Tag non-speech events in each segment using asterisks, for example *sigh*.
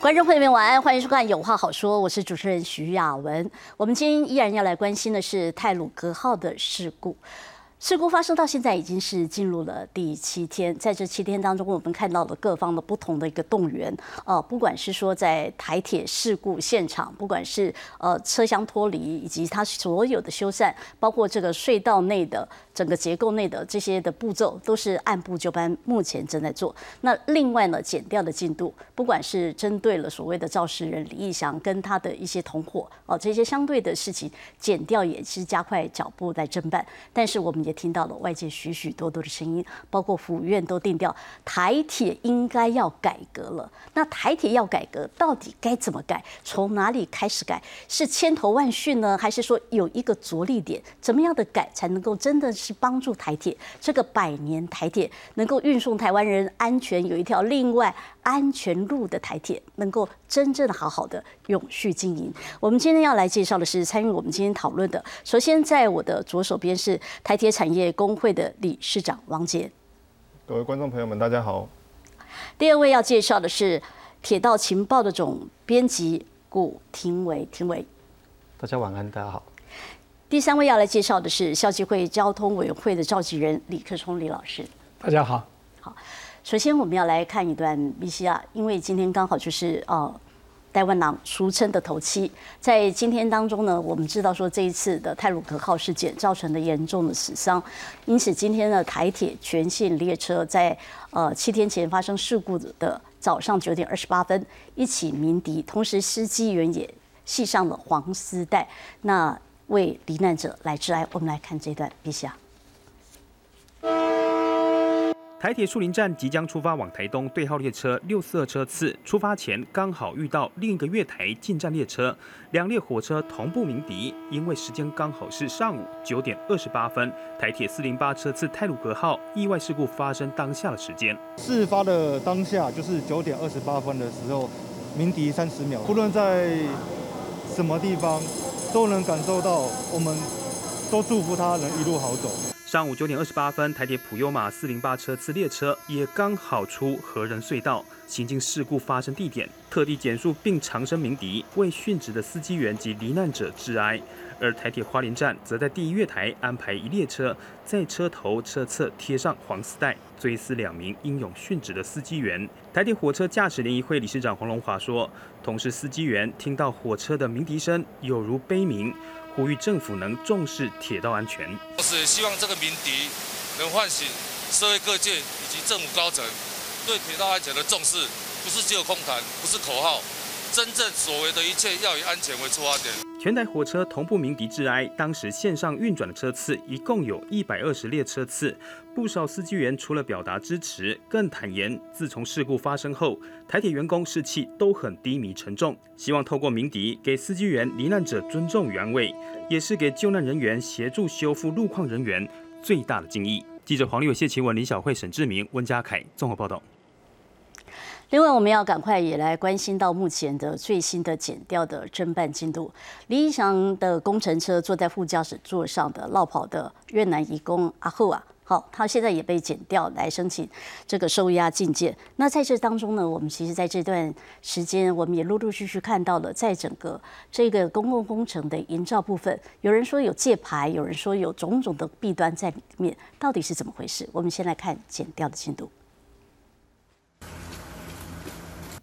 观众朋友们，晚安，欢迎收看《有话好说》，我是主持人徐雅文。我们今天依然要来关心的是泰鲁格号的事故。事故发生到现在已经是进入了第七天，在这七天当中，我们看到了各方的不同的一个动员。呃，不管是说在台铁事故现场，不管是呃车厢脱离，以及它所有的修缮，包括这个隧道内的整个结构内的这些的步骤，都是按部就班，目前正在做。那另外呢，减掉的进度，不管是针对了所谓的肇事人李义祥跟他的一些同伙，哦，这些相对的事情减掉也是加快脚步在侦办。但是我们也听到了外界许许多多的声音，包括府院都定调台铁应该要改革了。那台铁要改革，到底该怎么改？从哪里开始改？是千头万绪呢，还是说有一个着力点？怎么样的改才能够真的是帮助台铁这个百年台铁能够运送台湾人安全，有一条另外安全路的台铁，能够真正的好好的永续经营？我们今天要来介绍的是参与我们今天讨论的。首先，在我的左手边是台铁产业工会的理事长王杰。各位观众朋友们，大家好。第二位要介绍的是铁道情报的总编辑古廷伟，廷伟。大家晚安，大家好。第三位要来介绍的是校际会交通委员会的召集人李克聪李老师。大家好。好，首先我们要来看一段 VCR，因为今天刚好就是呃。台湾狼俗称的头七，在今天当中呢，我们知道说这一次的泰鲁格号事件造成的严重的死伤，因此今天的台铁全线列车在呃七天前发生事故的早上九点二十八分一起鸣笛，同时司机员也系上了黄丝带，那为罹难者来致哀。我们来看这段陛下。台铁树林站即将出发往台东对号列车六四二车次出发前，刚好遇到另一个月台进站列车，两列火车同步鸣笛。因为时间刚好是上午九点二十八分，台铁四零八车次泰鲁格号意外事故发生当下的时间。事发的当下就是九点二十八分的时候，鸣笛三十秒，不论在什么地方都能感受到，我们都祝福他能一路好走。上午九点二十八分，台铁普悠马四零八车次列车也刚好出和仁隧道，行进事故发生地点，特地减速并长声鸣笛，为殉职的司机员及罹难者致哀。而台铁花莲站则在第一月台安排一列车，在车头车侧贴上黄丝带，追思两名英勇殉职的司机员。台铁火车驾驶联谊会理事长黄龙华说：“同时，司机员听到火车的鸣笛声，有如悲鸣。”呼吁政府能重视铁道安全，同时希望这个鸣笛能唤醒社会各界以及政府高层对铁道安全的重视，不是只有空谈，不是口号，真正所为的一切要以安全为出发点。全台火车同步鸣笛致哀。当时线上运转的车次一共有一百二十列车次，不少司机员除了表达支持，更坦言，自从事故发生后，台铁员工士气都很低迷沉重。希望透过鸣笛给司机员罹难者尊重与安慰，也是给救难人员协助修复路况人员最大的敬意。记者黄立伟、谢奇文、林小慧、沈志明、温家凯综合报道。另外，我们要赶快也来关心到目前的最新的减掉的侦办进度。李义祥的工程车坐在副驾驶座上的落跑的越南移工阿后啊，好，他现在也被减掉来申请这个收押禁见。那在这当中呢，我们其实在这段时间，我们也陆陆续续看到了，在整个这个公共工程的营造部分，有人说有借牌，有人说有种种的弊端在里面，到底是怎么回事？我们先来看减掉的进度。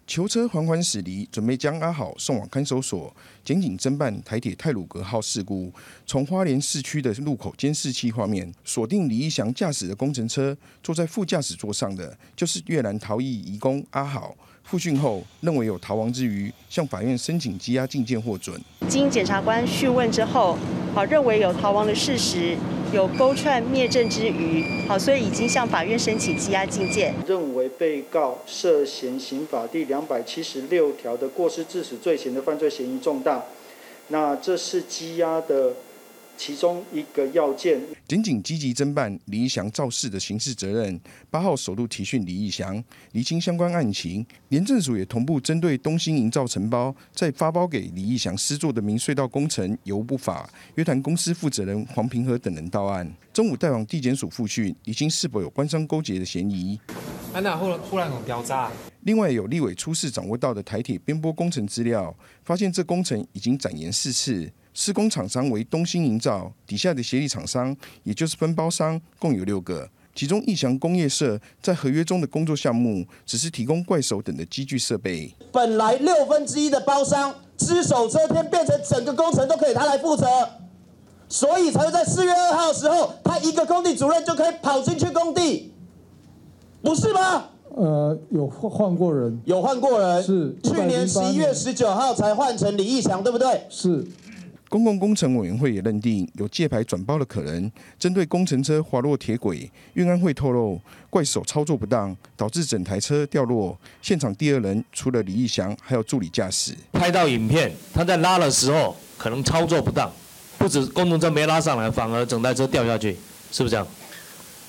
囚车缓缓驶离，准备将阿好送往看守所。检警侦办台铁泰鲁格号事故，从花莲市区的路口监视器画面锁定李义祥驾驶的工程车，坐在副驾驶座上的就是越南逃逸移工阿好。复讯后认为有逃亡之余，向法院申请羁押禁见获准。经检察官讯问之后，好认为有逃亡的事实。有勾串灭证之余，好，所以已经向法院申请羁押禁见。认为被告涉嫌刑法第两百七十六条的过失致死罪嫌的犯罪嫌疑重大，那这是羁押的。其中一个要件，检警积极侦办李义祥肇事的刑事责任。八号首度提讯李义祥，厘清相关案情。廉政署也同步针对东兴营造承包，在发包给李义祥施作的明隧道工程有无不法，约谈公司负责人黄平和等人到案。中午带往地检署复讯，厘清是否有官商勾结的嫌疑。安娜忽然忽然有飙炸。另外，有立委出事掌握到的台铁边坡工程资料，发现这工程已经展延四次，施工厂商为东兴营造，底下的协力厂商也就是分包商共有六个，其中义祥工业社在合约中的工作项目只是提供怪手等的机具设备。本来六分之一的包商只手遮天，变成整个工程都可以他来负责，所以才会在四月二号的时候，他一个工地主任就可以跑进去工地，不是吗？呃，有换换过人，有换过人，是去年十一月十九号才换成李义祥，对不对？是。公共工程委员会也认定有借牌转包的可能。针对工程车滑落铁轨，运安会透露，怪手操作不当，导致整台车掉落。现场第二人除了李义祥，还有助理驾驶。拍到影片，他在拉的时候可能操作不当，不止工程车没拉上来，反而整台车掉下去，是不是这样？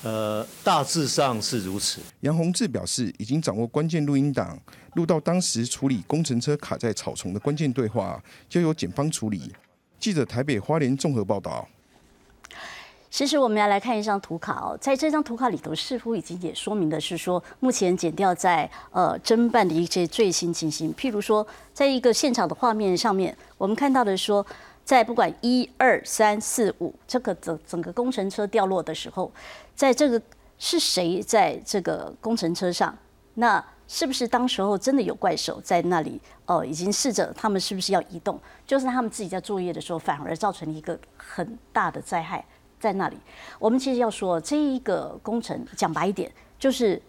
呃，大致上是如此。杨宏志表示，已经掌握关键录音档，录到当时处理工程车卡在草丛的关键对话，交由检方处理。记者台北花莲综合报道。其实我们要来看一张图卡哦，在这张图卡里头，似乎已经也说明的是说，目前检调在呃侦办的一些最新情形。譬如说，在一个现场的画面上面，我们看到的说，在不管一二三四五这个整整个工程车掉落的时候，在这个是谁在这个工程车上？那是不是当时候真的有怪兽在那里？哦，已经试着他们是不是要移动？就是他们自己在作业的时候，反而造成一个很大的灾害在那里。我们其实要说，这一个工程讲白一点，就是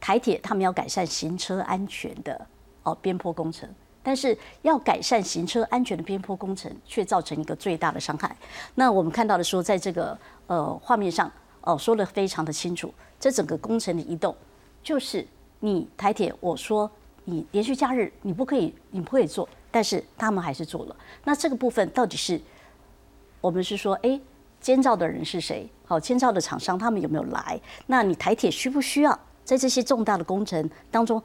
台铁他们要改善行车安全的哦边坡工程，但是要改善行车安全的边坡工程，却造成一个最大的伤害。那我们看到的说，在这个呃画面上哦说的非常的清楚，这整个工程的移动就是。你台铁，我说你连续假日你不可以，你不可以做，但是他们还是做了。那这个部分到底是我们是说，哎，监造的人是谁？好，监造的厂商他们有没有来？那你台铁需不需要在这些重大的工程当中，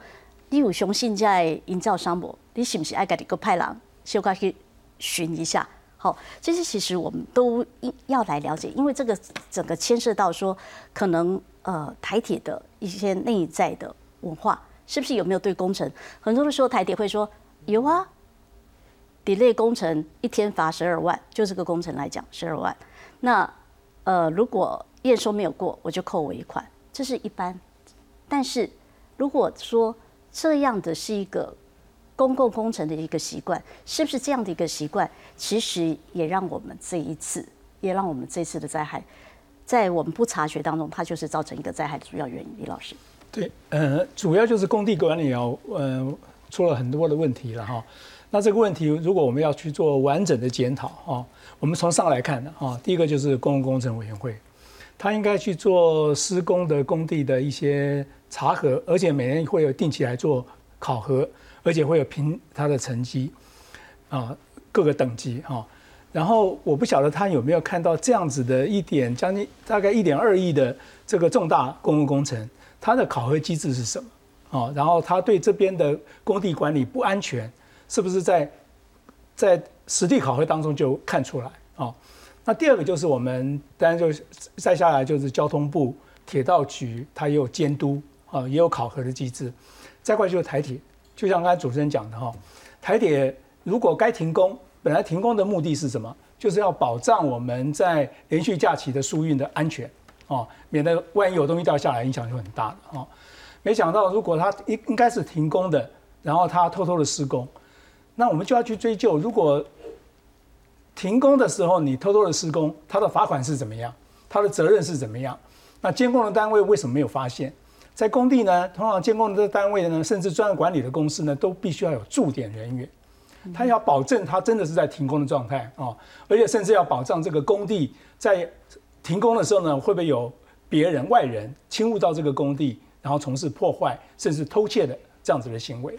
你有雄信在营造商博，你是不是爱给一个派郎修改去寻一下？好，这些其实我们都要来了解，因为这个整个牵涉到说，可能呃台铁的一些内在的。文化是不是有没有对工程？很多的时候台铁会说有啊，delay 工程一天罚十二万，就这个工程来讲十二万。那呃，如果验收没有过，我就扣尾款，这是一般。但是如果说这样的是一个公共工程的一个习惯，是不是这样的一个习惯，其实也让我们这一次，也让我们这次的灾害，在我们不察觉当中，它就是造成一个灾害的主要原因。李老师。对，呃，主要就是工地管理啊，呃，出了很多的问题了哈。那这个问题，如果我们要去做完整的检讨啊，我们从上来看的啊，第一个就是公共工程委员会，他应该去做施工的工地的一些查核，而且每年会有定期来做考核，而且会有评他的成绩啊，各个等级哈。然后我不晓得他有没有看到这样子的一点，将近大概一点二亿的这个重大公共工程。它的考核机制是什么？哦，然后他对这边的工地管理不安全，是不是在在实地考核当中就看出来？哦，那第二个就是我们当然就再下来就是交通部铁道局，它也有监督啊，也有考核的机制。再过来就是台铁，就像刚才主持人讲的哈，台铁如果该停工，本来停工的目的是什么？就是要保障我们在连续假期的疏运的安全。哦，免得万一有东西掉下来，影响就很大了哦。没想到，如果他应应该是停工的，然后他偷偷的施工，那我们就要去追究，如果停工的时候你偷偷的施工，他的罚款是怎么样？他的责任是怎么样？那监工的单位为什么没有发现？在工地呢，通常监工的单位呢，甚至专业管理的公司呢，都必须要有驻点人员，他要保证他真的是在停工的状态啊，而且甚至要保障这个工地在。停工的时候呢，会不会有别人外人侵入到这个工地，然后从事破坏甚至偷窃的这样子的行为？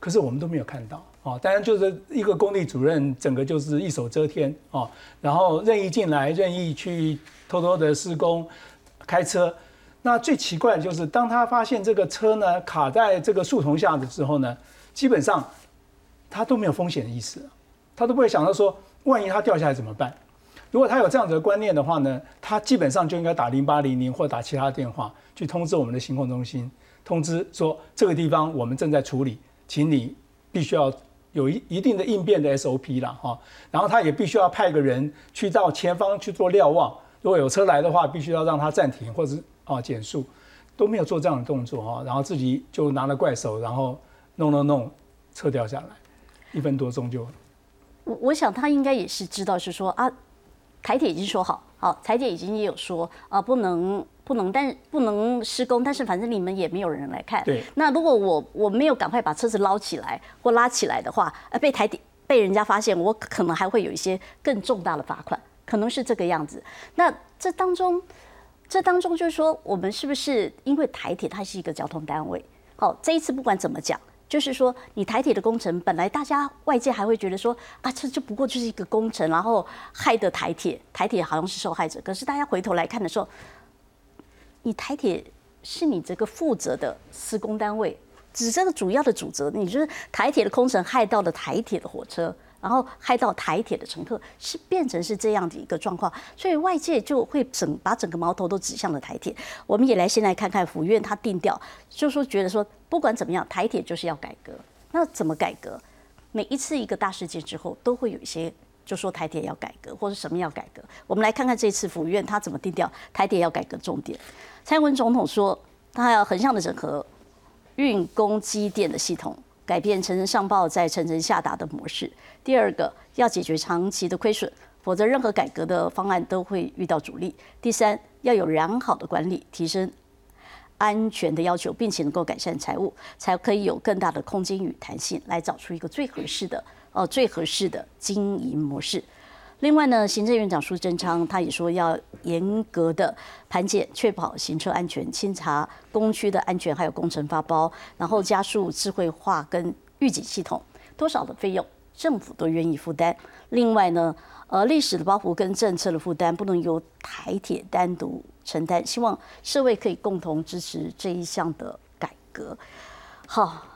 可是我们都没有看到啊。当然，就是一个工地主任，整个就是一手遮天啊，然后任意进来，任意去偷偷的施工、开车。那最奇怪的就是，当他发现这个车呢卡在这个树丛下的时候呢，基本上他都没有风险意识，他都不会想到说，万一他掉下来怎么办？如果他有这样子的观念的话呢，他基本上就应该打零八零零或打其他电话去通知我们的行控中心，通知说这个地方我们正在处理，请你必须要有一一定的应变的 SOP 了哈。然后他也必须要派个人去到前方去做瞭望，如果有车来的话，必须要让他暂停或者啊减速，都没有做这样的动作哈，然后自己就拿了怪手，然后弄弄弄，车掉下来，一分多钟就。我我想他应该也是知道，是说啊，台铁已经说好，好，台铁已经也有说啊，不能不能，但不能施工，但是反正你们也没有人来看。对。那如果我我没有赶快把车子捞起来或拉起来的话，呃，被台铁被人家发现，我可能还会有一些更重大的罚款，可能是这个样子。那这当中，这当中就是说，我们是不是因为台铁它是一个交通单位？好，这一次不管怎么讲。就是说，你台铁的工程本来大家外界还会觉得说啊，这就不过就是一个工程，然后害得台铁，台铁好像是受害者。可是大家回头来看的时候，你台铁是你这个负责的施工单位，只这个主要的主责，你就是台铁的工程害到了台铁的火车。然后害到台铁的乘客，是变成是这样的一个状况，所以外界就会整把整个矛头都指向了台铁。我们也来先来看看府院他定调，就说觉得说不管怎么样，台铁就是要改革。那怎么改革？每一次一个大事件之后，都会有一些就说台铁要改革，或者什么要改革。我们来看看这次府院他怎么定调台铁要改革重点。蔡英文总统说，他要横向的整合运工机电的系统。改变层层上报再层层下达的模式。第二个，要解决长期的亏损，否则任何改革的方案都会遇到阻力。第三，要有良好的管理，提升安全的要求，并且能够改善财务，才可以有更大的空间与弹性，来找出一个最合适的哦最合适的经营模式。另外呢，行政院长苏贞昌他也说要严格的盘检，确保行车安全，清查工区的安全，还有工程发包，然后加速智慧化跟预警系统，多少的费用政府都愿意负担。另外呢，呃，历史的包袱跟政策的负担不能由台铁单独承担，希望社会可以共同支持这一项的改革。好，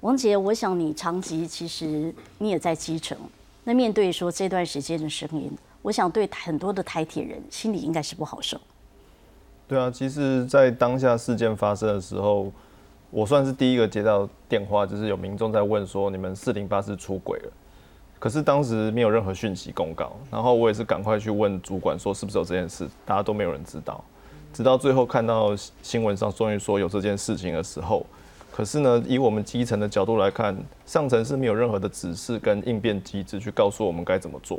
王杰，我想你长期其实你也在基层。那面对说这段时间的声音，我想对很多的台铁人心里应该是不好受。对啊，其实，在当下事件发生的时候，我算是第一个接到电话，就是有民众在问说，你们四零八是出轨了。可是当时没有任何讯息公告，然后我也是赶快去问主管说是不是有这件事，大家都没有人知道。直到最后看到新闻上终于说有这件事情的时候。可是呢，以我们基层的角度来看，上层是没有任何的指示跟应变机制去告诉我们该怎么做。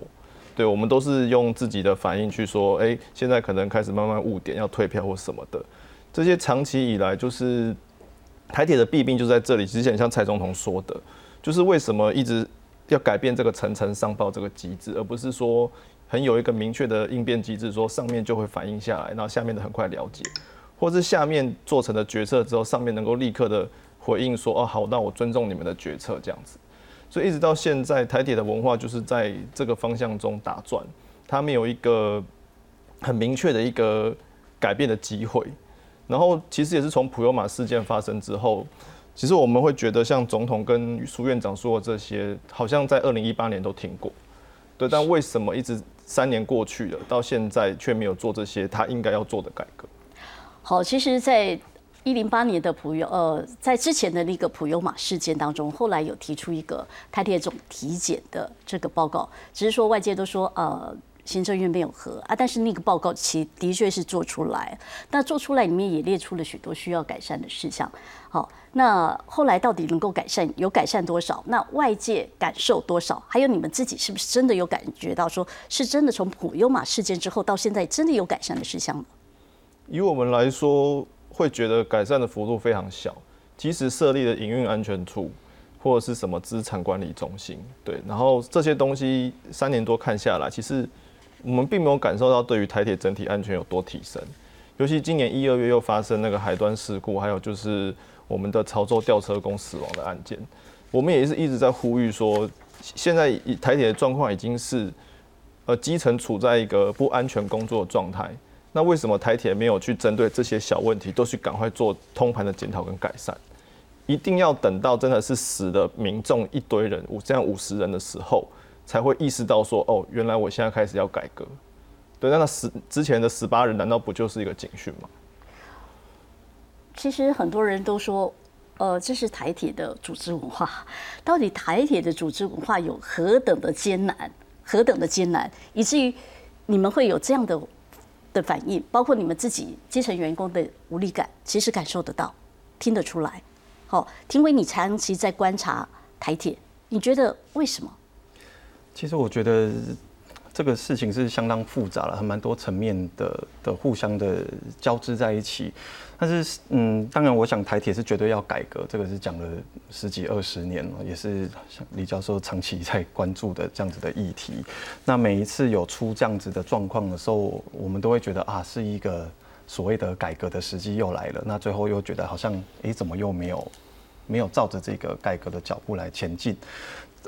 对我们都是用自己的反应去说，哎，现在可能开始慢慢误点，要退票或什么的。这些长期以来就是台铁的弊病就在这里。之前像蔡总统说的，就是为什么一直要改变这个层层上报这个机制，而不是说很有一个明确的应变机制，说上面就会反映下来，然后下面的很快了解，或是下面做成的决策之后，上面能够立刻的。回应说：“哦，好，那我尊重你们的决策，这样子。所以一直到现在，台铁的文化就是在这个方向中打转，它没有一个很明确的一个改变的机会。然后，其实也是从普悠玛事件发生之后，其实我们会觉得，像总统跟苏院长说的这些，好像在二零一八年都听过，对。但为什么一直三年过去了，到现在却没有做这些他应该要做的改革？好，其实，在一零八年的普优，呃，在之前的那个普优马事件当中，后来有提出一个台铁总体检的这个报告，只是说外界都说，呃，行政院没有核啊，但是那个报告其的确是做出来，那做出来里面也列出了许多需要改善的事项。好，那后来到底能够改善，有改善多少？那外界感受多少？还有你们自己是不是真的有感觉到，说是真的从普优马事件之后到现在，真的有改善的事项吗？以我们来说。会觉得改善的幅度非常小，即使设立了营运安全处或者是什么资产管理中心，对，然后这些东西三年多看下来，其实我们并没有感受到对于台铁整体安全有多提升。尤其今年一二月又发生那个海端事故，还有就是我们的潮州吊车工死亡的案件，我们也是一直在呼吁说，现在台铁的状况已经是呃基层处在一个不安全工作的状态。那为什么台铁没有去针对这些小问题，都去赶快做通盘的检讨跟改善？一定要等到真的是死的民众一堆人五这样五十人的时候，才会意识到说，哦，原来我现在开始要改革。对，那那十之前的十八人难道不就是一个警讯吗？其实很多人都说，呃，这是台铁的组织文化。到底台铁的组织文化有何等的艰难，何等的艰难，以至于你们会有这样的的反应？包括你们自己基层员工的无力感，其实感受得到，听得出来。好，听为你长期在观察台铁，你觉得为什么？其实我觉得。这个事情是相当复杂了，还蛮多层面的的互相的交织在一起。但是，嗯，当然，我想台铁是绝对要改革，这个是讲了十几二十年了，也是像李教授长期在关注的这样子的议题。那每一次有出这样子的状况的时候，我们都会觉得啊，是一个所谓的改革的时机又来了。那最后又觉得好像，哎，怎么又没有没有照着这个改革的脚步来前进？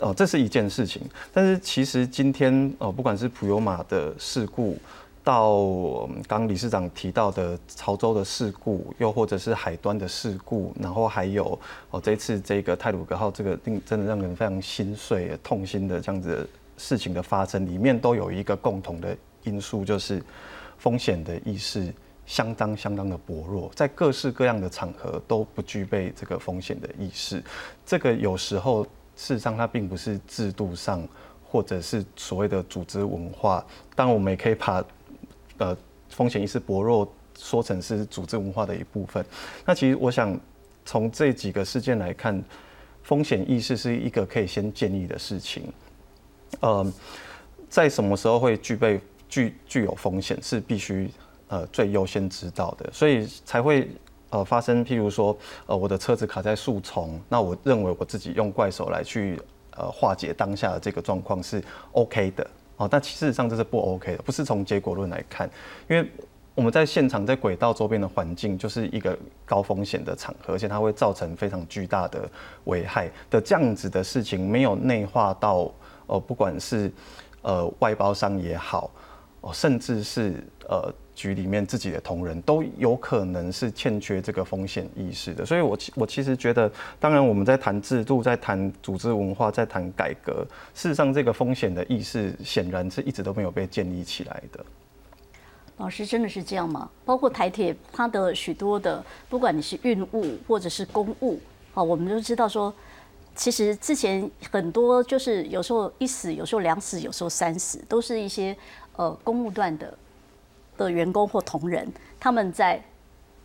哦，这是一件事情，但是其实今天哦，不管是普悠玛的事故，到刚理事长提到的潮州的事故，又或者是海端的事故，然后还有哦这次这个泰鲁格号这个令真的让人非常心碎、痛心的这样子的事情的发生，里面都有一个共同的因素，就是风险的意识相当相当的薄弱，在各式各样的场合都不具备这个风险的意识，这个有时候。事实上，它并不是制度上，或者是所谓的组织文化。当，我们也可以把呃风险意识薄弱说成是组织文化的一部分。那其实我想从这几个事件来看，风险意识是一个可以先建立的事情。呃，在什么时候会具备具具有风险，是必须呃最优先知道的，所以才会。呃，发生譬如说，呃，我的车子卡在树丛，那我认为我自己用怪手来去呃化解当下的这个状况是 OK 的哦，但事实上这是不 OK 的，不是从结果论来看，因为我们在现场在轨道周边的环境就是一个高风险的场合，而且它会造成非常巨大的危害的这样子的事情没有内化到呃，不管是呃外包商也好，哦，甚至是呃。局里面自己的同仁都有可能是欠缺这个风险意识的，所以我我其实觉得，当然我们在谈制度，在谈组织文化，在谈改革，事实上这个风险的意识显然是一直都没有被建立起来的。老师真的是这样吗？包括台铁它的许多的，不管你是运务或者是公务，好，我们都知道说，其实之前很多就是有时候一死，有时候两死，有时候三死，都是一些呃公务段的。的员工或同仁，他们在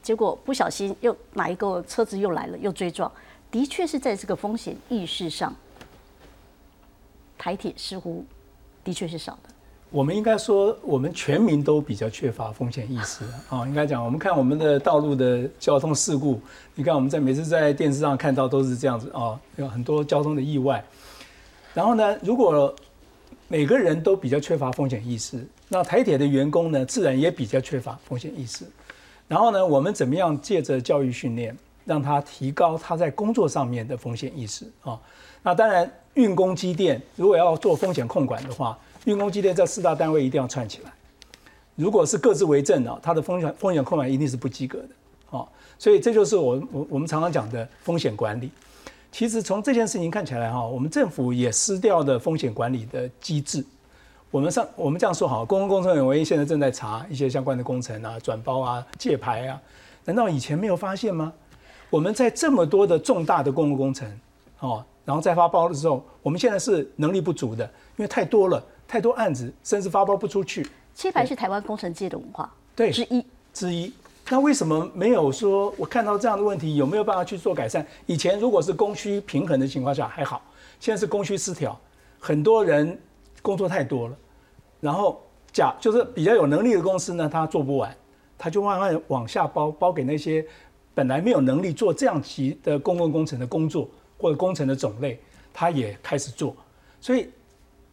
结果不小心又哪一个车子又来了，又追撞，的确是在这个风险意识上，台铁似乎的确是少的。我们应该说，我们全民都比较缺乏风险意识啊。应该讲，我们看我们的道路的交通事故，你看我们在每次在电视上看到都是这样子啊，有很多交通的意外。然后呢，如果每个人都比较缺乏风险意识。那台铁的员工呢，自然也比较缺乏风险意识。然后呢，我们怎么样借着教育训练，让他提高他在工作上面的风险意识啊？那当然，运工机电如果要做风险控管的话，运工机电这四大单位一定要串起来。如果是各自为政啊，它的风险风险控管一定是不及格的啊。所以这就是我我我们常常讲的风险管理。其实从这件事情看起来哈，我们政府也失掉了风险管理的机制。我们上我们这样说好，公共工程委员会现在正在查一些相关的工程啊、转包啊、借牌啊，难道以前没有发现吗？我们在这么多的重大的公共工程，哦，然后再发包的时候，我们现在是能力不足的，因为太多了，太多案子，甚至发包不出去。切牌是台湾工程界的文化，对之一之一。那为什么没有说我看到这样的问题，有没有办法去做改善？以前如果是供需平衡的情况下还好，现在是供需失调，很多人工作太多了。然后假就是比较有能力的公司呢，他做不完，他就慢慢往下包，包给那些本来没有能力做这样级的公共工程的工作或者工程的种类，他也开始做。所以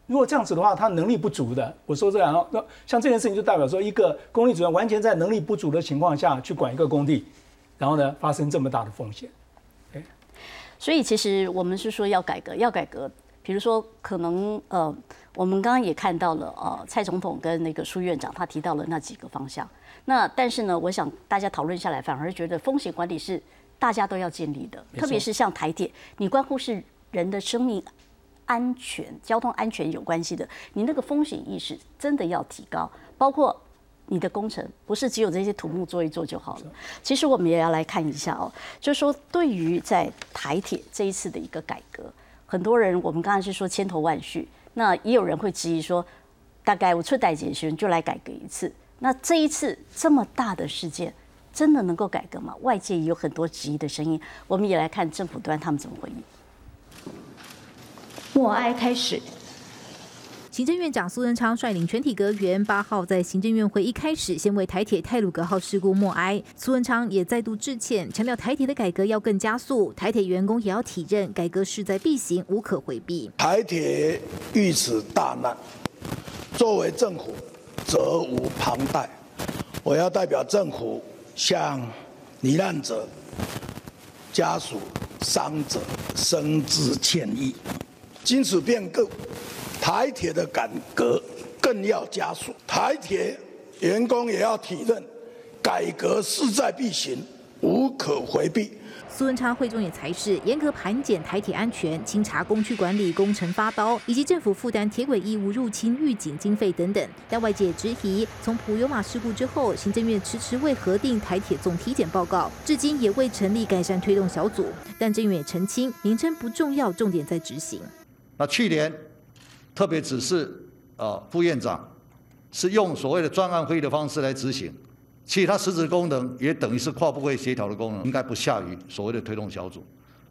如果这样子的话，他能力不足的，我说这样，那像这件事情就代表说，一个工地主任完全在能力不足的情况下去管一个工地，然后呢发生这么大的风险。所以其实我们是说要改革，要改革。比如说，可能呃，我们刚刚也看到了，呃，蔡总统跟那个苏院长他提到了那几个方向。那但是呢，我想大家讨论下来，反而觉得风险管理是大家都要建立的，特别是像台铁，你关乎是人的生命安全、交通安全有关系的，你那个风险意识真的要提高，包括你的工程不是只有这些土木做一做就好了。其实我们也要来看一下哦，就是说对于在台铁这一次的一个改革，很多人我们刚才是说千头万绪，那也有人会质疑说，大概我出代解学就来改革一次，那这一次这么大的事件。真的能够改革吗？外界也有很多质疑的声音，我们也来看政府端他们怎么回应。默哀开始。行政院长苏贞昌率领全体阁员八号在行政院会一开始，先为台铁泰鲁格号事故默哀。苏贞昌也再度致歉，强调台铁的改革要更加速，台铁员工也要体认改革势在必行，无可回避。台铁遇此大难，作为政府责无旁贷，我要代表政府。向罹难者家属、伤者深致歉意。经此变故，台铁的改革更要加速，台铁员工也要体认，改革势在必行，无可回避。苏文昌会中也才是严格盘检台铁安全、清查工区管理、工程发包，以及政府负担铁轨义务入侵预警经费等等。但外界质疑，从普悠马事故之后，行政院迟迟未核定台铁总体检报告，至今也未成立改善推动小组。但政院也澄清，名称不重要，重点在执行。那去年特别指示啊副院长是用所谓的专案会议的方式来执行。其他实质功能也等于是跨部会协调的功能，应该不下于所谓的推动小组。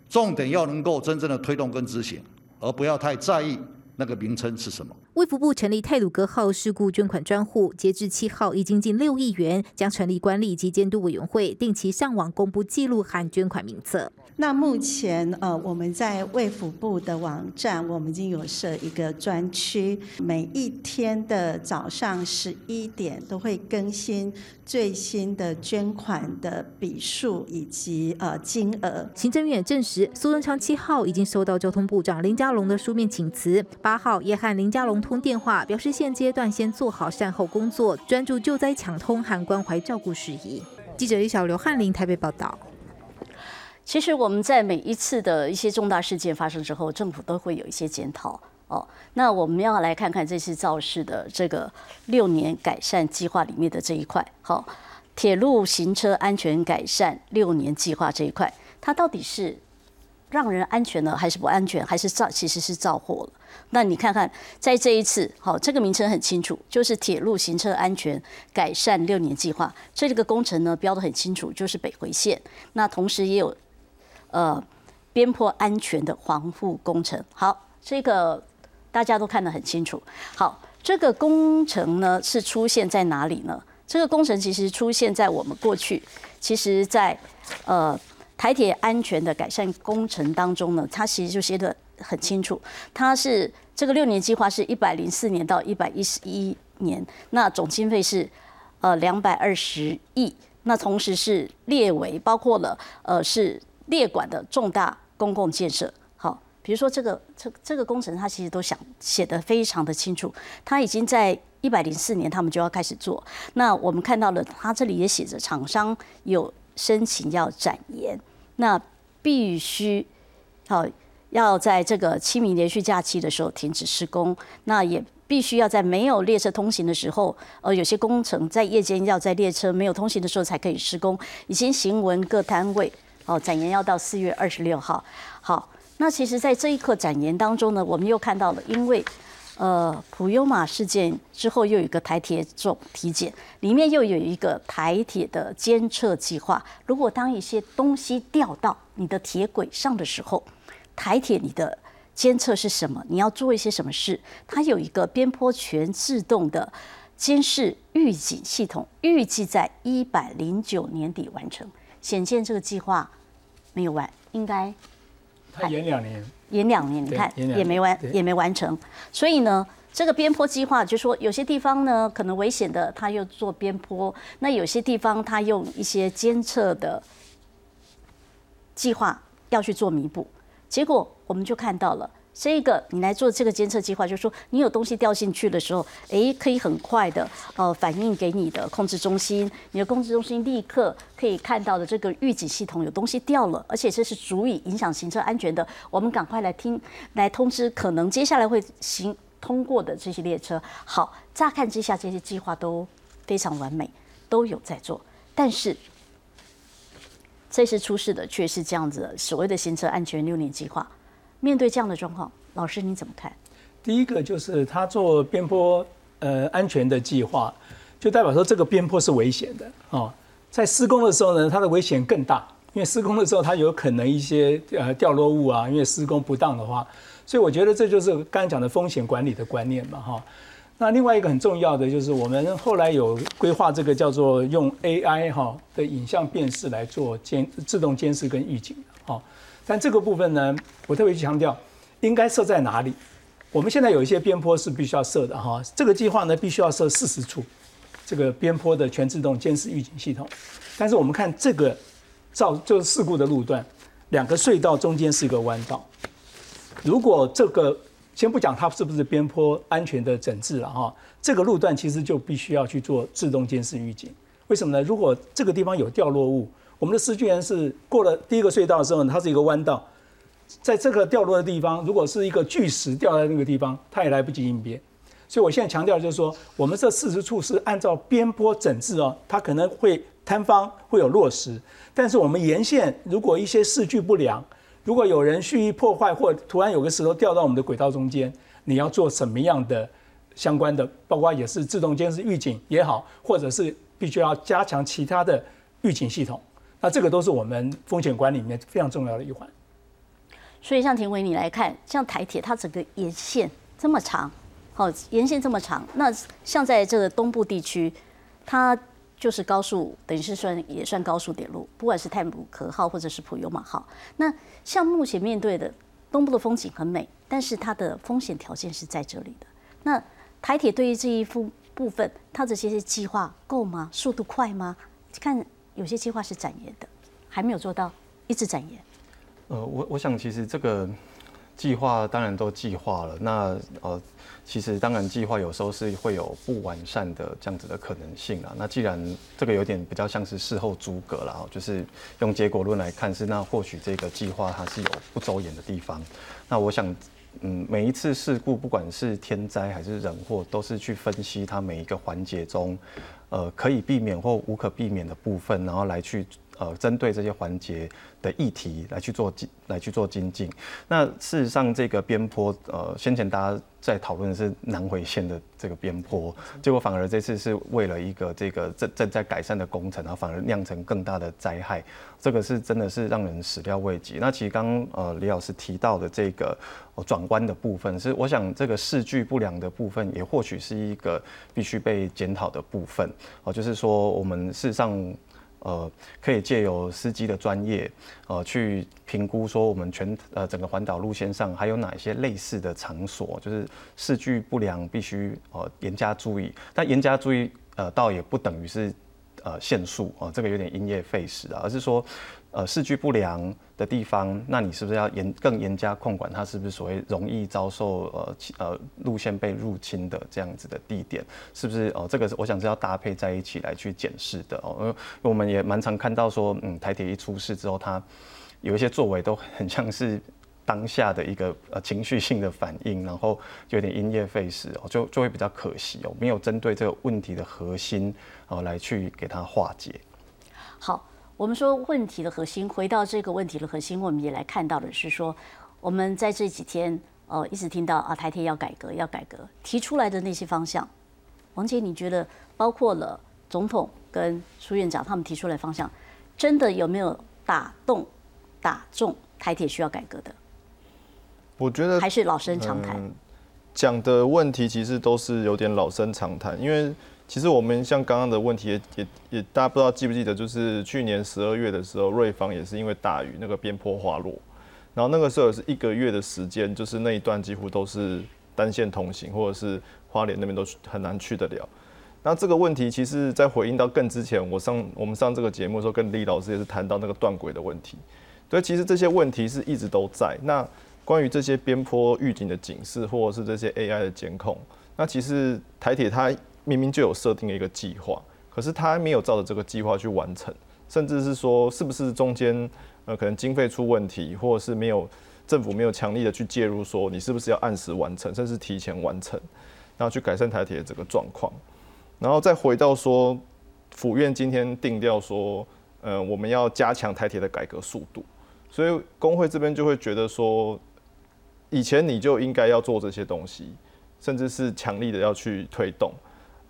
重点要能够真正的推动跟执行，而不要太在意那个名称是什么。卫福部成立泰鲁格号事故捐款专户，截至七号已经近六亿元，将成立管理及监督委员会，定期上网公布记录和捐款名册。那目前呃，我们在卫福部的网站，我们已经有设一个专区，每一天的早上十一点都会更新最新的捐款的笔数以及呃金额。行政院证实，苏贞昌七号已经收到交通部长林佳龙的书面请辞，八号也和林佳龙通电话，表示现阶段先做好善后工作，专注救灾抢通和关怀照顾事宜。记者李小刘翰林台北报道。其实我们在每一次的一些重大事件发生之后，政府都会有一些检讨哦。那我们要来看看这次肇事的这个六年改善计划里面的这一块，好，铁路行车安全改善六年计划这一块，它到底是让人安全呢，还是不安全，还是造其实是造祸了？那你看看，在这一次，好，这个名称很清楚，就是铁路行车安全改善六年计划，这个工程呢标的很清楚，就是北回线。那同时也有。呃，边坡安全的防护工程，好，这个大家都看得很清楚。好，这个工程呢是出现在哪里呢？这个工程其实出现在我们过去，其实在呃台铁安全的改善工程当中呢，它其实就写的很清楚，它是这个六年计划是一百零四年到一百一十一年，那总经费是呃两百二十亿，那同时是列为包括了呃是。列管的重大公共建设，好，比如说这个这这个工程，它其实都想写的非常的清楚。它已经在一百零四年，他们就要开始做。那我们看到了，它这里也写着，厂商有申请要展延，那必须好要在这个清明连续假期的时候停止施工。那也必须要在没有列车通行的时候，呃，有些工程在夜间要在列车没有通行的时候才可以施工。已经行文各单位。哦，展延要到四月二十六号。好，那其实，在这一刻展延当中呢，我们又看到了，因为呃普悠玛事件之后，又有一个台铁总体检，里面又有一个台铁的监测计划。如果当一些东西掉到你的铁轨上的时候，台铁你的监测是什么？你要做一些什么事？它有一个边坡全自动的监视预警系统，预计在一百零九年底完成。显见这个计划没有完，应该它延两年，延两年，你看也没完，也没完成。所以呢，这个边坡计划就说有些地方呢可能危险的，它又做边坡；那有些地方它用一些监测的计划要去做弥补。结果我们就看到了这个你来做这个监测计划，就是说你有东西掉进去的时候，诶，可以很快的呃反映给你的控制中心，你的控制中心立刻可以看到的这个预警系统有东西掉了，而且这是足以影响行车安全的，我们赶快来听来通知可能接下来会行通过的这些列车。好，乍看之下这些计划都非常完美，都有在做，但是这次出事的却是这样子的所谓的行车安全六年计划。面对这样的状况，老师你怎么看？第一个就是他做边坡呃安全的计划，就代表说这个边坡是危险的哦。在施工的时候呢，它的危险更大，因为施工的时候它有可能一些呃掉落物啊，因为施工不当的话，所以我觉得这就是刚才讲的风险管理的观念嘛哈。那另外一个很重要的就是我们后来有规划这个叫做用 AI 哈的影像辨识来做监自动监视跟预警哦。但这个部分呢，我特别强调，应该设在哪里？我们现在有一些边坡是必须要设的哈。这个计划呢，必须要设四十处这个边坡的全自动监视预警系统。但是我们看这个造就是事故的路段，两个隧道中间是一个弯道。如果这个先不讲它是不是边坡安全的整治了哈，这个路段其实就必须要去做自动监视预警。为什么呢？如果这个地方有掉落物，我们的司机员是过了第一个隧道的时候，它是一个弯道，在这个掉落的地方，如果是一个巨石掉在那个地方，它也来不及应变。所以我现在强调就是说，我们这四十处是按照边坡整治哦，它可能会坍方会有落石，但是我们沿线如果一些视距不良，如果有人蓄意破坏或突然有个石头掉到我们的轨道中间，你要做什么样的相关的，包括也是自动监视预警也好，或者是必须要加强其他的预警系统。那这个都是我们风险管理里面非常重要的一环。所以像田伟你来看，像台铁它整个沿线这么长，好，沿线这么长，那像在这个东部地区，它就是高速，等于是算也算高速铁路，不管是泰鲁壳号或者是普悠玛号。那像目前面对的东部的风景很美，但是它的风险条件是在这里的。那台铁对于这一部部分，它的这些计划够吗？速度快吗？看。有些计划是展延的，还没有做到，一直展延。呃，我我想其实这个计划当然都计划了，那呃，其实当然计划有时候是会有不完善的这样子的可能性啊。那既然这个有点比较像是事后诸葛了，就是用结果论来看是，那或许这个计划它是有不周延的地方。那我想，嗯，每一次事故，不管是天灾还是人祸，都是去分析它每一个环节中。呃，可以避免或无可避免的部分，然后来去呃，针对这些环节的议题来去做精来去做精进。那事实上，这个边坡，呃，先前大家在讨论的是南回线的这个边坡，结果反而这次是为了一个这个正正在改善的工程，然后反而酿成更大的灾害，这个是真的是让人始料未及。那其实刚呃李老师提到的这个转弯的部分，是我想这个视距不良的部分，也或许是一个必须被检讨的部分。哦，就是说我们事实上。呃，可以借由司机的专业，呃，去评估说我们全呃整个环岛路线上还有哪些类似的场所，就是视距不良，必须呃严加注意。但严加注意，呃，倒也不等于是呃限速啊，这个有点因噎废食啊，而是说。呃，视距不良的地方，那你是不是要严更严加控管？它是不是所谓容易遭受呃呃路线被入侵的这样子的地点？是不是哦？这个是我想是要搭配在一起来去检视的哦。因为我们也蛮常看到说，嗯，台铁一出事之后，它有一些作为都很像是当下的一个呃情绪性的反应，然后就有点因噎废食哦，就就会比较可惜哦，没有针对这个问题的核心哦来去给它化解。好。我们说问题的核心，回到这个问题的核心，我们也来看到的是说，我们在这几天，呃，一直听到啊，台铁要改革，要改革，提出来的那些方向，王姐，你觉得包括了总统跟苏院长他们提出来方向，真的有没有打动、打中台铁需要改革的？我觉得还是老生常谈，讲的问题其实都是有点老生常谈，因为。其实我们像刚刚的问题也也也，大家不知道记不记得，就是去年十二月的时候，瑞芳也是因为大雨，那个边坡滑落，然后那个时候是一个月的时间，就是那一段几乎都是单线通行，或者是花莲那边都很难去得了。那这个问题其实，在回应到更之前，我上我们上这个节目的时候，跟李老师也是谈到那个断轨的问题。对，其实这些问题是一直都在。那关于这些边坡预警的警示，或者是这些 AI 的监控，那其实台铁它明明就有设定一个计划，可是他没有照着这个计划去完成，甚至是说是不是中间呃可能经费出问题，或者是没有政府没有强力的去介入，说你是不是要按时完成，甚至提前完成，然后去改善台铁的这个状况，然后再回到说府院今天定调说，呃我们要加强台铁的改革速度，所以工会这边就会觉得说。以前你就应该要做这些东西，甚至是强力的要去推动，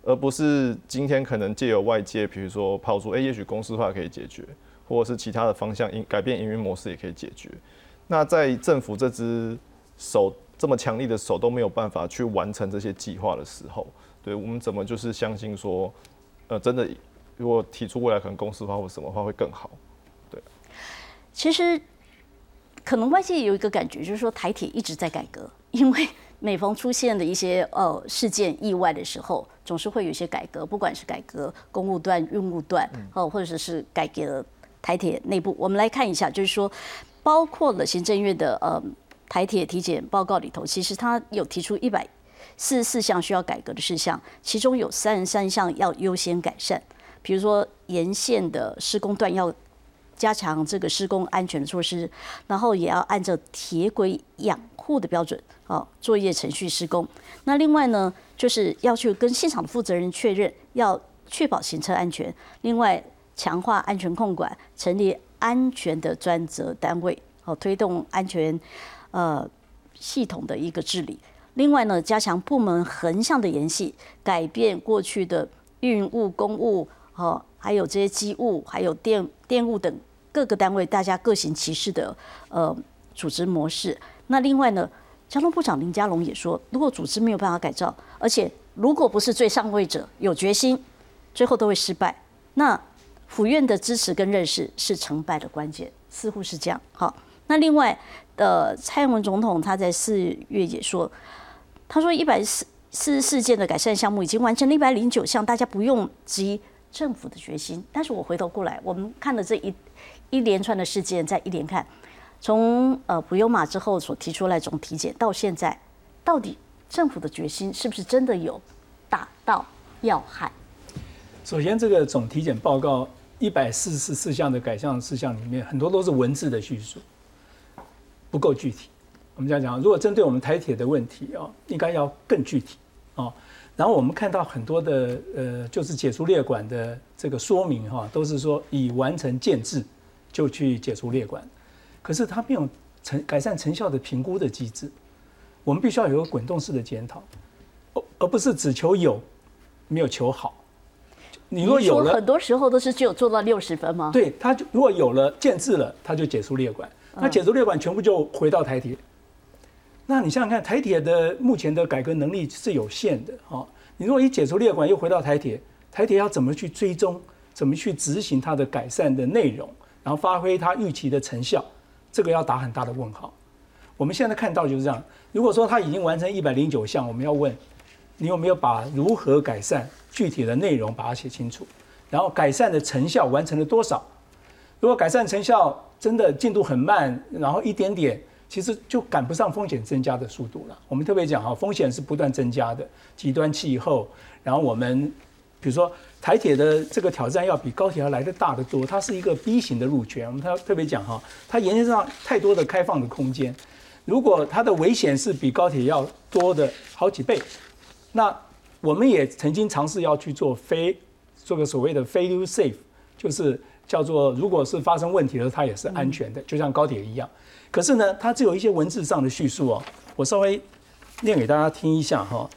而不是今天可能借由外界，比如说抛出，哎，也许公司化可以解决，或者是其他的方向，营改变营运模式也可以解决。那在政府这只手这么强力的手都没有办法去完成这些计划的时候，对我们怎么就是相信说，呃，真的如果提出未来可能公司化或什么话会更好？对，其实。可能外界有一个感觉，就是说台铁一直在改革，因为每逢出现的一些呃事件意外的时候，总是会有一些改革，不管是改革公务段、运务段，哦，或者是改革台铁内部。我们来看一下，就是说，包括了行政院的呃台铁体检报告里头，其实他有提出一百四十四项需要改革的事项，其中有三十三项要优先改善，比如说沿线的施工段要。加强这个施工安全的措施，然后也要按照铁轨养护的标准，哦，作业程序施工。那另外呢，就是要去跟现场的负责人确认，要确保行车安全。另外，强化安全控管，成立安全的专责单位，哦，推动安全呃系统的一个治理。另外呢，加强部门横向的联系，改变过去的运务、公务，哦，还有这些机务，还有电电务等。各个单位大家各行其事的呃组织模式。那另外呢，交通部长林佳龙也说，如果组织没有办法改造，而且如果不是最上位者有决心，最后都会失败。那府院的支持跟认识是成败的关键，似乎是这样。好，那另外呃，蔡英文总统他在四月也说，他说一百四四十四件的改善项目已经完成了一百零九项，大家不用急政府的决心。但是我回头过来，我们看了这一。一连串的事件，在一连看，从呃普悠马之后所提出来总体检到现在，到底政府的决心是不是真的有打到要害？首先，这个总体检报告一百四十四项的改善事项里面，很多都是文字的叙述，不够具体。我们这样讲，如果针对我们台铁的问题啊，应该要更具体啊。然后我们看到很多的呃，就是解除列管的这个说明哈，都是说已完成建制。就去解除列管，可是它没有成改善成效的评估的机制，我们必须要有个滚动式的检讨，而而不是只求有，没有求好。你若有了，很多时候都是只有做到六十分吗？对，他就如果有了建制了，他就解除列管，那解除列管全部就回到台铁。那你想想看，台铁的目前的改革能力是有限的哦。你如果一解除列管又回到台铁，台铁要怎么去追踪，怎么去执行它的改善的内容？然后发挥它预期的成效，这个要打很大的问号。我们现在看到就是这样。如果说它已经完成一百零九项，我们要问你有没有把如何改善具体的内容把它写清楚，然后改善的成效完成了多少？如果改善成效真的进度很慢，然后一点点，其实就赶不上风险增加的速度了。我们特别讲哈，风险是不断增加的，极端气候，然后我们比如说。台铁的这个挑战要比高铁要来的大得多，它是一个 B 型的路权。我们特特别讲哈，它沿线上太多的开放的空间，如果它的危险是比高铁要多的好几倍，那我们也曾经尝试要去做非做个所谓的 fail safe，就是叫做如果是发生问题了，它也是安全的，就像高铁一样。可是呢，它只有一些文字上的叙述哦，我稍微念给大家听一下哈，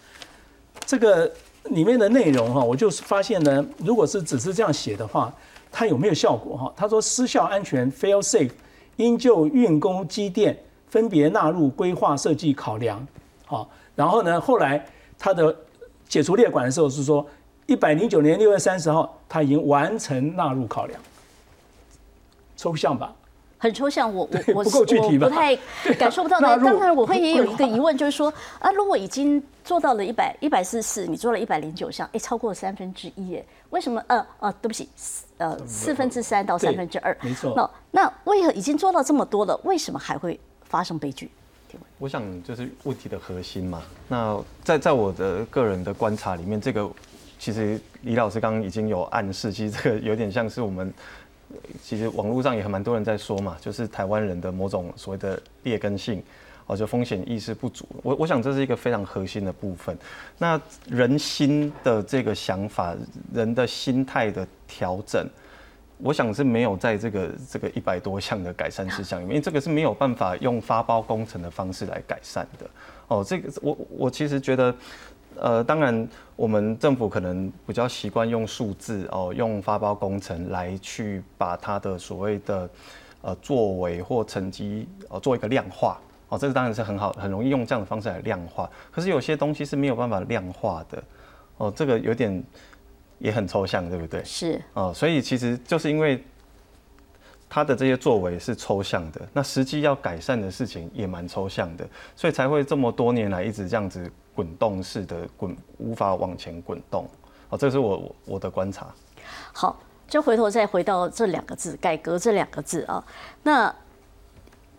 这个。里面的内容哈，我就发现呢，如果是只是这样写的话，它有没有效果哈？他说失效安全 （fail safe） 应就运工机电分别纳入规划设计考量。好，然后呢，后来他的解除列管的时候是说，一百零九年六月三十号，他已经完成纳入考量。抽象吧？很抽象，我我我我不太感受不到。那当然，我会也有一个疑问，就是说啊，如果已经做到了一百一百四十四，你做了一百零九项，哎，超过三分之一，哎，为什么？呃呃，对不起，呃，四分之三到三分之二，没错。那那为何已经做到这么多了，为什么还会发生悲剧？我想就是问题的核心嘛。那在在我的个人的观察里面，这个其实李老师刚刚已经有暗示，其实这个有点像是我们，其实网络上也很蛮多人在说嘛，就是台湾人的某种所谓的劣根性。哦，就风险意识不足，我我想这是一个非常核心的部分。那人心的这个想法，人的心态的调整，我想是没有在这个这个一百多项的改善事项里面，因为这个是没有办法用发包工程的方式来改善的。哦，这个我我其实觉得，呃，当然我们政府可能比较习惯用数字哦，用发包工程来去把它的所谓的呃作为或成绩哦做一个量化。哦，这个当然是很好，很容易用这样的方式来量化。可是有些东西是没有办法量化的。哦，这个有点也很抽象，对不对？是。哦，所以其实就是因为他的这些作为是抽象的，那实际要改善的事情也蛮抽象的，所以才会这么多年来一直这样子滚动式的滚，无法往前滚动。哦，这是我我的观察。好，就回头再回到这两个字“改革”这两个字啊，那。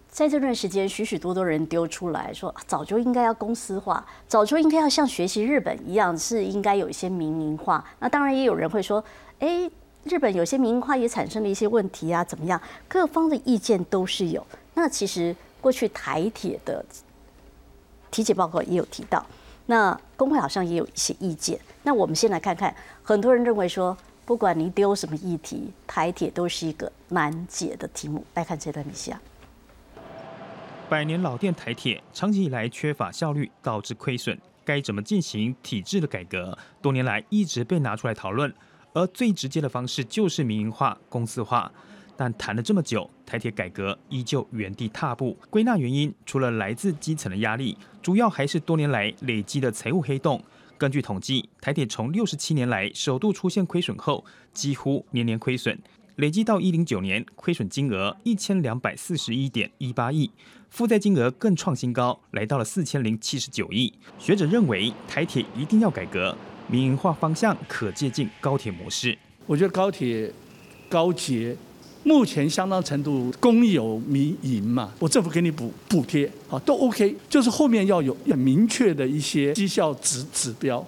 在这段时间，许许多多人丢出来说，早就应该要公司化，早就应该要像学习日本一样，是应该有一些民营化。那当然也有人会说，哎，日本有些民营化也产生了一些问题啊，怎么样？各方的意见都是有。那其实过去台铁的体检报告也有提到，那工会好像也有一些意见。那我们先来看看，很多人认为说，不管你丢什么议题，台铁都是一个难解的题目。来看这段米西亚。百年老店台铁长期以来缺乏效率，导致亏损。该怎么进行体制的改革？多年来一直被拿出来讨论，而最直接的方式就是民营化、公司化。但谈了这么久，台铁改革依旧原地踏步。归纳原因，除了来自基层的压力，主要还是多年来累积的财务黑洞。根据统计，台铁从六十七年来首度出现亏损后，几乎年年亏损。累计到一零九年，亏损金额一千两百四十一点一八亿，负债金额更创新高，来到了四千零七十九亿。学者认为，台铁一定要改革，民营化方向可借鉴高铁模式。我觉得高铁高捷目前相当程度公有民营嘛，我政府给你补补贴啊，都 OK，就是后面要有要明确的一些绩效指指标。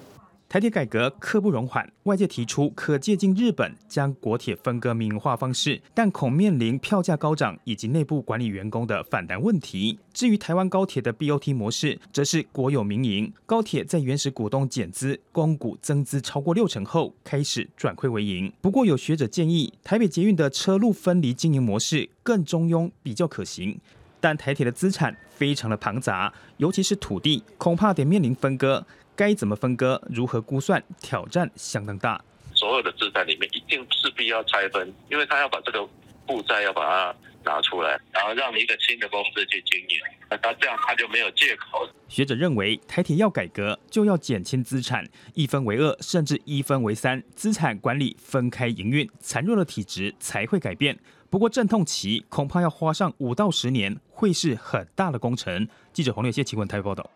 台铁改革刻不容缓，外界提出可借鉴日本将国铁分割民营化方式，但恐面临票价高涨以及内部管理员工的反弹问题。至于台湾高铁的 BOT 模式，则是国有民营，高铁在原始股东减资、公股增资超过六成后，开始转亏为盈。不过有学者建议，台北捷运的车路分离经营模式更中庸，比较可行。但台铁的资产非常的庞杂，尤其是土地，恐怕得面临分割。该怎么分割？如何估算？挑战相当大。所有的资产里面，一定势必要拆分，因为他要把这个负债要把它拿出来，然后让一个新的公司去经营。那他这样他就没有借口。学者认为，台铁要改革，就要减轻资产，一分为二，甚至一分为三，资产管理分开营运，残弱的体质才会改变。不过阵痛期恐怕要花上五到十年，会是很大的工程。记者黄烈谢奇闻台报道。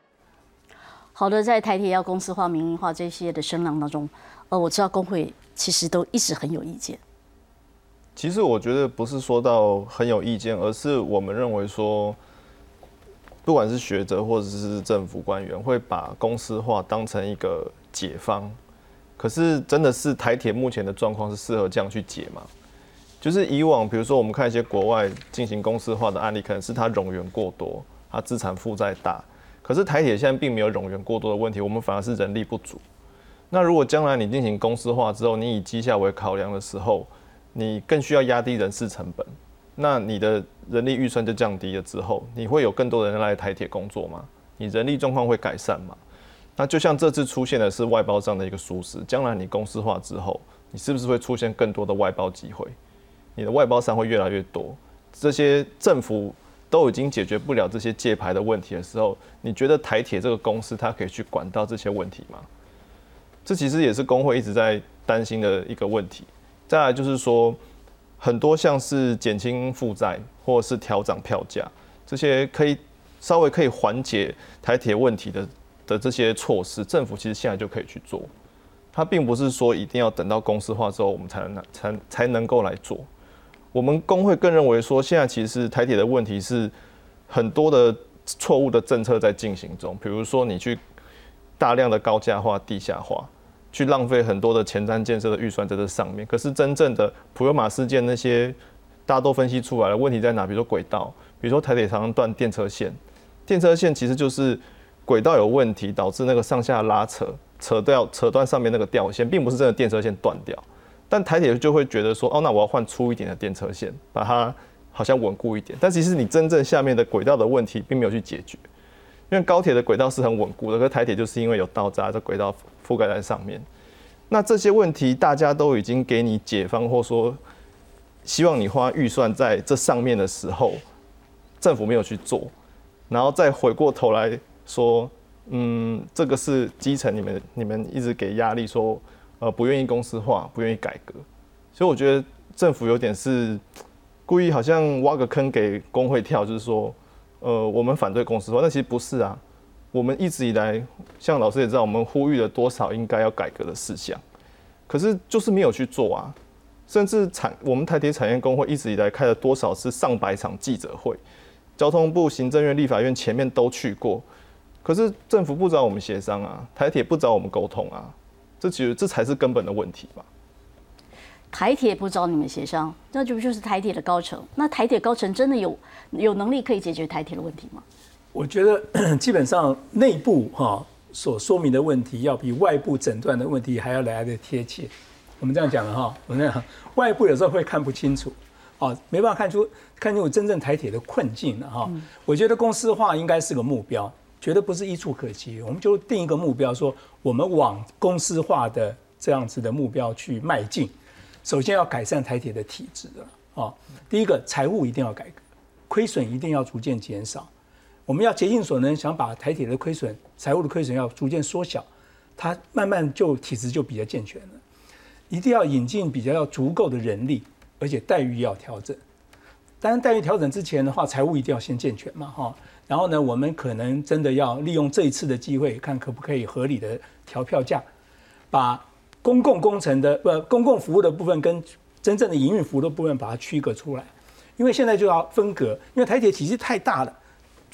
好的，在台铁要公司化、民营化这些的声浪当中，呃，我知道工会其实都一直很有意见。其实我觉得不是说到很有意见，而是我们认为说，不管是学者或者是政府官员，会把公司化当成一个解方。可是真的是台铁目前的状况是适合这样去解吗？就是以往比如说我们看一些国外进行公司化的案例，可能是它冗员过多，它资产负债大。可是台铁现在并没有冗员过多的问题，我们反而是人力不足。那如果将来你进行公司化之后，你以绩效为考量的时候，你更需要压低人事成本，那你的人力预算就降低了之后，你会有更多人来台铁工作吗？你人力状况会改善吗？那就像这次出现的是外包上的一个疏失，将来你公司化之后，你是不是会出现更多的外包机会？你的外包商会越来越多，这些政府。都已经解决不了这些借牌的问题的时候，你觉得台铁这个公司它可以去管到这些问题吗？这其实也是工会一直在担心的一个问题。再来就是说，很多像是减轻负债或者是调涨票价这些可以稍微可以缓解台铁问题的的这些措施，政府其实现在就可以去做。它并不是说一定要等到公司化之后我们才能才才能够来做。我们工会更认为说，现在其实台铁的问题是很多的错误的政策在进行中，比如说你去大量的高价化、地下化，去浪费很多的前瞻建设的预算在这上面。可是真正的普悠马事件那些大家都分析出来了，问题在哪？比如说轨道，比如说台铁常常断电车线，电车线其实就是轨道有问题，导致那个上下拉扯，扯掉扯断上面那个吊线，并不是真的电车线断掉。但台铁就会觉得说，哦，那我要换粗一点的电车线，把它好像稳固一点。但其实你真正下面的轨道的问题并没有去解决，因为高铁的轨道是很稳固的，可台铁就是因为有刀扎，这轨道覆盖在上面。那这些问题大家都已经给你解方，或说希望你花预算在这上面的时候，政府没有去做，然后再回过头来说，嗯，这个是基层你们你们一直给压力说。呃，不愿意公司化，不愿意改革，所以我觉得政府有点是故意，好像挖个坑给工会跳，就是说，呃，我们反对公司化，但其实不是啊。我们一直以来，像老师也知道，我们呼吁了多少应该要改革的事项，可是就是没有去做啊。甚至产我们台铁产业工会一直以来开了多少次上百场记者会，交通部、行政院、立法院前面都去过，可是政府不找我们协商啊，台铁不找我们沟通啊。这其实这才是根本的问题吧。台铁不找你们协商，那就不就是台铁的高层？那台铁高层真的有有能力可以解决台铁的问题吗？我觉得 *clears throat* 基本上内部哈所说明的问题，要比外部诊断的问题还要来的贴切。我们这样讲了哈，我们讲外部有时候会看不清楚，啊，没办法看出看清楚真正台铁的困境了哈。我觉得公司化应该是个目标。绝对不是一触可及，我们就定一个目标，说我们往公司化的这样子的目标去迈进。首先要改善台铁的体制了啊，第一个财务一定要改革，亏损一定要逐渐减少。我们要竭尽所能，想把台铁的亏损、财务的亏损要逐渐缩小，它慢慢就体质就比较健全了。一定要引进比较要足够的人力，而且待遇要调整。当然，待遇调整之前的话，财务一定要先健全嘛，哈。然后呢，我们可能真的要利用这一次的机会，看可不可以合理的调票价，把公共工程的不公共服务的部分跟真正的营运服务的部分把它区隔出来。因为现在就要分隔，因为台铁体系太大了，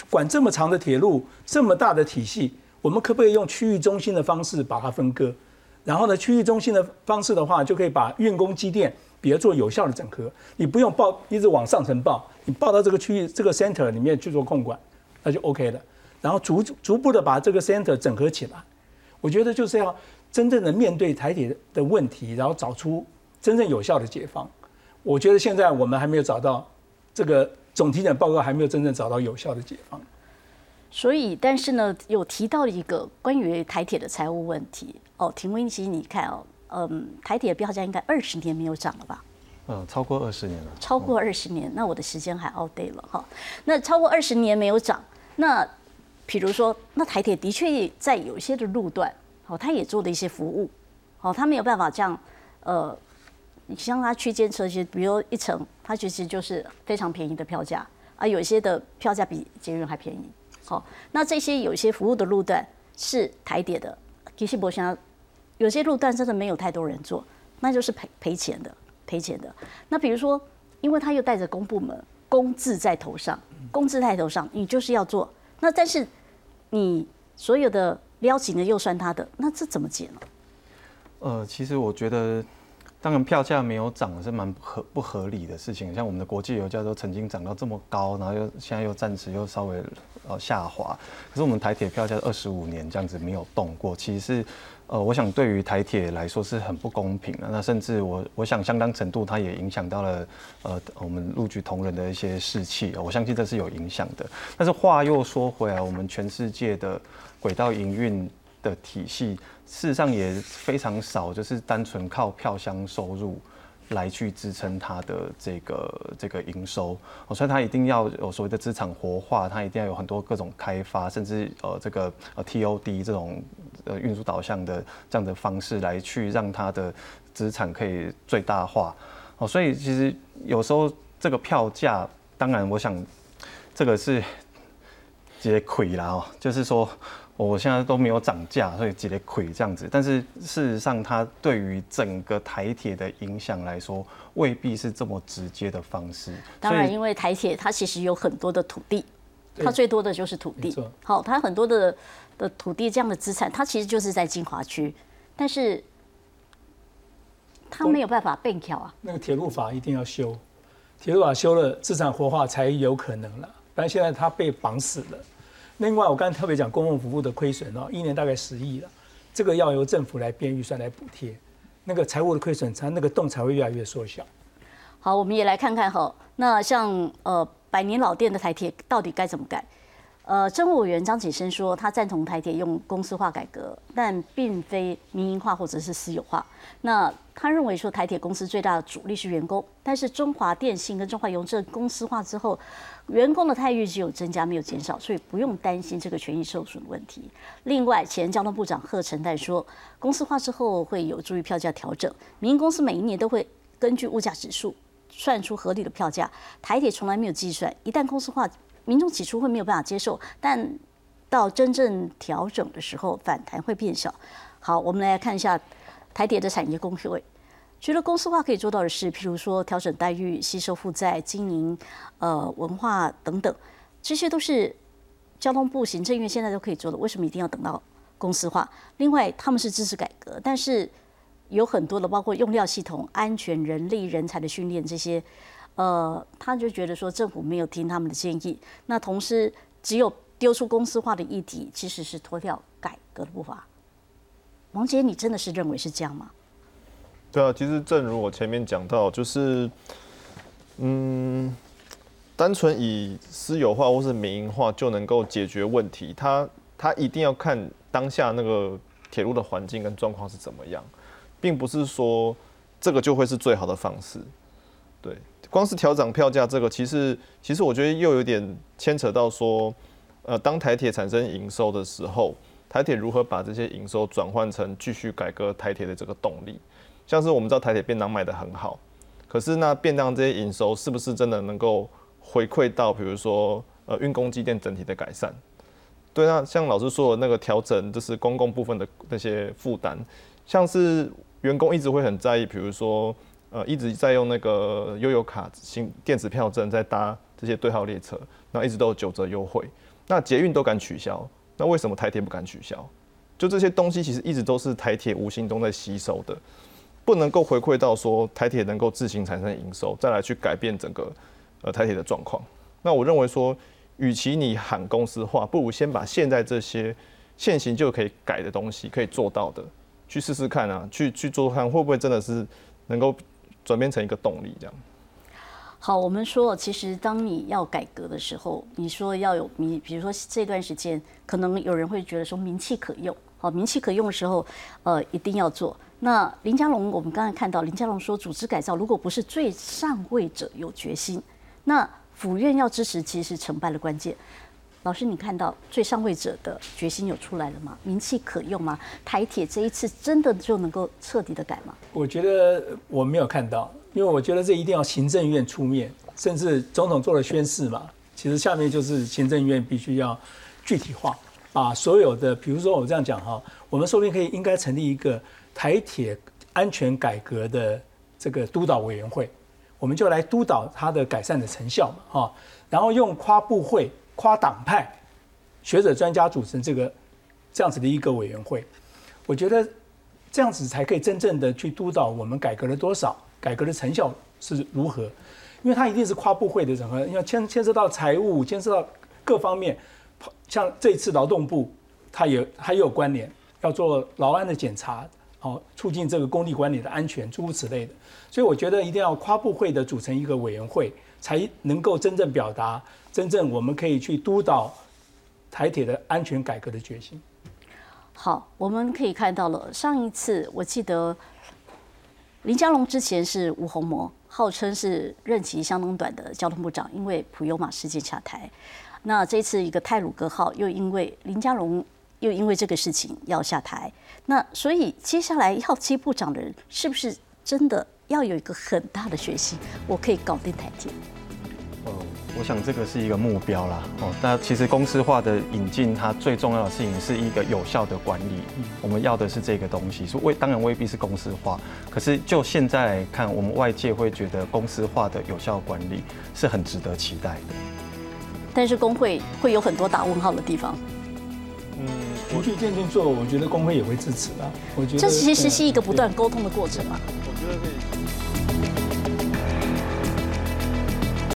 管这么长的铁路，这么大的体系，我们可不可以用区域中心的方式把它分割？然后呢，区域中心的方式的话，就可以把运工机电比较做有效的整合。你不用报一直往上层报，你报到这个区域这个 center 里面去做控管。那就 OK 了，然后逐逐步的把这个 center 整合起来，我觉得就是要真正的面对台铁的问题，然后找出真正有效的解方。我觉得现在我们还没有找到这个总体检报告还没有真正找到有效的解方。所以，但是呢，有提到一个关于台铁的财务问题哦，廷威，其实你看哦，嗯，台铁的标价应该二十年没有涨了吧？呃，超过二十年了。超过二十年，那我的时间还 all day 了哈。那超过二十年没有涨，那比如说，那台铁的确在有一些的路段，哦，它也做了一些服务，哦，它没有办法这样，呃，你像它区间车其实，比如一层，它其实就是非常便宜的票价，啊，有些的票价比捷运还便宜，好，那这些有一些服务的路段是台铁的，其实我想，有些路段真的没有太多人做，那就是赔赔钱的。赔钱的，那比如说，因为他又带着公部门公字在头上，公字在头上，你就是要做。那但是你所有的撩起呢又算他的，那这怎么解呢？呃，其实我觉得，当然票价没有涨是蛮不合不合理的事情。像我们的国际油价都曾经涨到这么高，然后又现在又暂时又稍微呃下滑，可是我们台铁票价二十五年这样子没有动过，其实是。呃，我想对于台铁来说是很不公平的。那甚至我我想相当程度，它也影响到了呃我们陆局同仁的一些士气。我相信这是有影响的。但是话又说回来，我们全世界的轨道营运的体系，事实上也非常少，就是单纯靠票箱收入。来去支撑它的这个这个营收，所以它一定要有所谓的资产活化，它一定要有很多各种开发，甚至呃这个呃 TOD 这种呃运输导向的这样的方式来去让它的资产可以最大化。哦，所以其实有时候这个票价，当然我想这个是 *laughs* 直接亏了哦，就是说。我现在都没有涨价，所以直接亏这样子。但是事实上，它对于整个台铁的影响来说，未必是这么直接的方式。当然，因为台铁它其实有很多的土地，它最多的就是土地。好，它很多的的土地这样的资产，它其实就是在金华区，但是它没有办法变调啊。那个铁路法一定要修，铁路法修了，资产活化才有可能了。不然现在它被绑死了。另外，我刚才特别讲公共服务的亏损哦，一年大概十亿了，这个要由政府来编预算来补贴，那个财务的亏损才那个洞才会越来越缩小。好，我们也来看看哈，那像呃百年老店的台铁到底该怎么改？呃，政务委员张景生说，他赞同台铁用公司化改革，但并非民营化或者是私有化。那他认为说，台铁公司最大的主力是员工，但是中华电信跟中华邮政公司化之后，员工的待遇只有增加没有减少，所以不用担心这个权益受损的问题。另外，前交通部长贺成代说，公司化之后会有助于票价调整，民营公司每一年都会根据物价指数。算出合理的票价，台铁从来没有计算。一旦公司化，民众起初会没有办法接受，但到真正调整的时候，反弹会变小。好，我们来看一下台铁的产业工会，觉得公司化可以做到的是，譬如说调整待遇、吸收负债、经营呃文化等等，这些都是交通部、行政院现在都可以做的。为什么一定要等到公司化？另外，他们是支持改革，但是。有很多的，包括用料系统、安全、人力、人才的训练这些，呃，他就觉得说政府没有听他们的建议。那同时，只有丢出公司化的议题，其实是脱掉改革的步伐。王杰，你真的是认为是这样吗？对啊，其实正如我前面讲到，就是，嗯，单纯以私有化或是民营化就能够解决问题，他他一定要看当下那个铁路的环境跟状况是怎么样。并不是说这个就会是最好的方式，对，光是调整票价这个，其实其实我觉得又有点牵扯到说，呃，当台铁产生营收的时候，台铁如何把这些营收转换成继续改革台铁的这个动力？像是我们知道台铁便当卖的很好，可是那便当这些营收是不是真的能够回馈到，比如说呃运工机电整体的改善？对，那像老师说的那个调整，就是公共部分的那些负担，像是。员工一直会很在意，比如说，呃，一直在用那个悠游卡、新电子票证在搭这些对号列车，那一直都有九折优惠。那捷运都敢取消，那为什么台铁不敢取消？就这些东西其实一直都是台铁无形中在吸收的，不能够回馈到说台铁能够自行产生营收，再来去改变整个呃台铁的状况。那我认为说，与其你喊公司化，不如先把现在这些现行就可以改的东西可以做到的。去试试看啊，去去做看会不会真的是能够转变成一个动力这样。好，我们说，其实当你要改革的时候，你说要有名，比如说这段时间，可能有人会觉得说名气可用，好，名气可用的时候，呃，一定要做。那林佳龙，我们刚才看到林佳龙说，组织改造如果不是最上位者有决心，那府院要支持，其实是成败的关键。老师，你看到最上位者的决心有出来了吗？名气可用吗？台铁这一次真的就能够彻底的改吗？我觉得我没有看到，因为我觉得这一定要行政院出面，甚至总统做了宣誓嘛。其实下面就是行政院必须要具体化，把所有的，比如说我这样讲哈，我们说不定可以应该成立一个台铁安全改革的这个督导委员会，我们就来督导它的改善的成效嘛哈，然后用跨部会。跨党派学者专家组成这个这样子的一个委员会，我觉得这样子才可以真正的去督导我们改革了多少，改革的成效是如何。因为它一定是跨部会的整合，因为牵牵涉到财务，牵涉到各方面，像这次劳动部，它也还有关联，要做劳安的检查，哦，促进这个工地管理的安全，诸如此类的。所以我觉得一定要跨部会的组成一个委员会，才能够真正表达。真正我们可以去督导台铁的安全改革的决心。好，我们可以看到了，上一次我记得林佳龙之前是吴鸿模，号称是任期相当短的交通部长，因为普悠马事件下台。那这次一个泰鲁格号又因为林佳龙又因为这个事情要下台，那所以接下来要接部长的人是不是真的要有一个很大的决心？我可以搞定台铁。我想这个是一个目标啦，哦，那其实公司化的引进，它最重要的事情是一个有效的管理。我们要的是这个东西，说未当然未必是公司化，可是就现在来看，我们外界会觉得公司化的有效管理是很值得期待的。但是工会会有很多打问号的地方。嗯，循序渐进做，我觉得工会也会支持啊。我觉得这其实是一个不断沟通的过程嘛。我觉得可以。